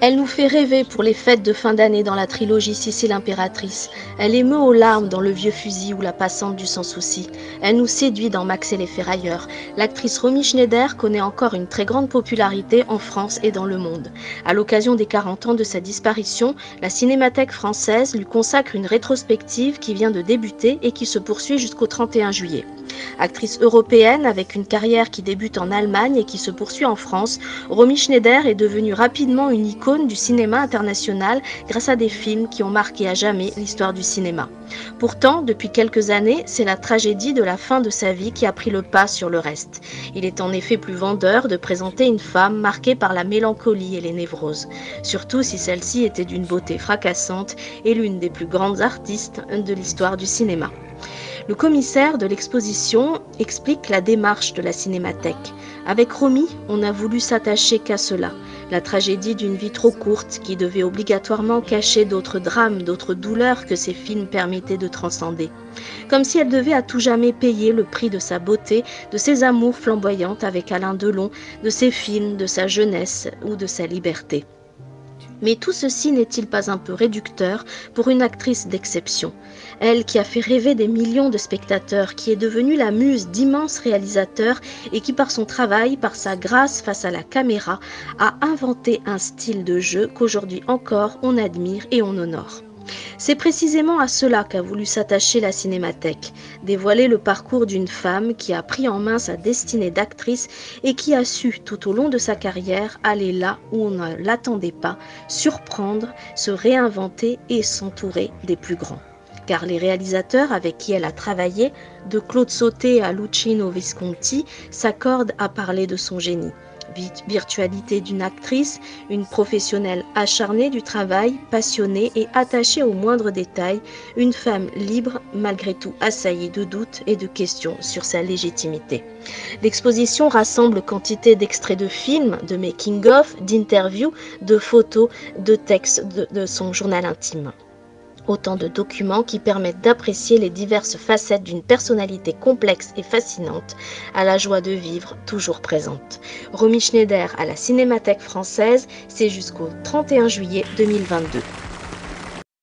Elle nous fait rêver pour les fêtes de fin d'année dans la trilogie Sicile impératrice. Elle émeut aux larmes dans Le vieux fusil ou La passante du sans souci. Elle nous séduit dans Max et les ferrailleurs. L'actrice Romy Schneider connaît encore une très grande popularité en France et dans le monde. À l'occasion des 40 ans de sa disparition, la Cinémathèque française lui consacre une rétrospective qui vient de débuter et qui se poursuit jusqu'au 31 juillet. Actrice européenne avec une carrière qui débute en Allemagne et qui se poursuit en France, Romy Schneider est devenue rapidement une icône du cinéma international grâce à des films qui ont marqué à jamais l'histoire du cinéma. Pourtant, depuis quelques années, c'est la tragédie de la fin de sa vie qui a pris le pas sur le reste. Il est en effet plus vendeur de présenter une femme marquée par la mélancolie et les névroses, surtout si celle-ci était d'une beauté fracassante et l'une des plus grandes artistes de l'histoire du cinéma. Le commissaire de l'exposition explique la démarche de la cinémathèque. Avec Romy, on a voulu s'attacher qu'à cela, la tragédie d'une vie trop courte qui devait obligatoirement cacher d'autres drames, d'autres douleurs que ces films permettaient de transcender. Comme si elle devait à tout jamais payer le prix de sa beauté, de ses amours flamboyantes avec Alain Delon, de ses films, de sa jeunesse ou de sa liberté. Mais tout ceci n'est-il pas un peu réducteur pour une actrice d'exception? Elle qui a fait rêver des millions de spectateurs, qui est devenue la muse d'immenses réalisateurs et qui par son travail, par sa grâce face à la caméra, a inventé un style de jeu qu'aujourd'hui encore on admire et on honore. C'est précisément à cela qu'a voulu s'attacher la Cinémathèque, dévoiler le parcours d'une femme qui a pris en main sa destinée d'actrice et qui a su tout au long de sa carrière aller là où on ne l'attendait pas, surprendre, se réinventer et s'entourer des plus grands. Car les réalisateurs avec qui elle a travaillé, de Claude Sauté à Luchino Visconti, s'accordent à parler de son génie virtualité d'une actrice, une professionnelle acharnée du travail, passionnée et attachée aux moindres détails, une femme libre malgré tout assaillie de doutes et de questions sur sa légitimité. L'exposition rassemble quantité d'extraits de films, de making-of, d'interviews, de photos, de textes de son journal intime. Autant de documents qui permettent d'apprécier les diverses facettes d'une personnalité complexe et fascinante, à la joie de vivre toujours présente. Romy Schneider à la Cinémathèque française, c'est jusqu'au 31 juillet 2022.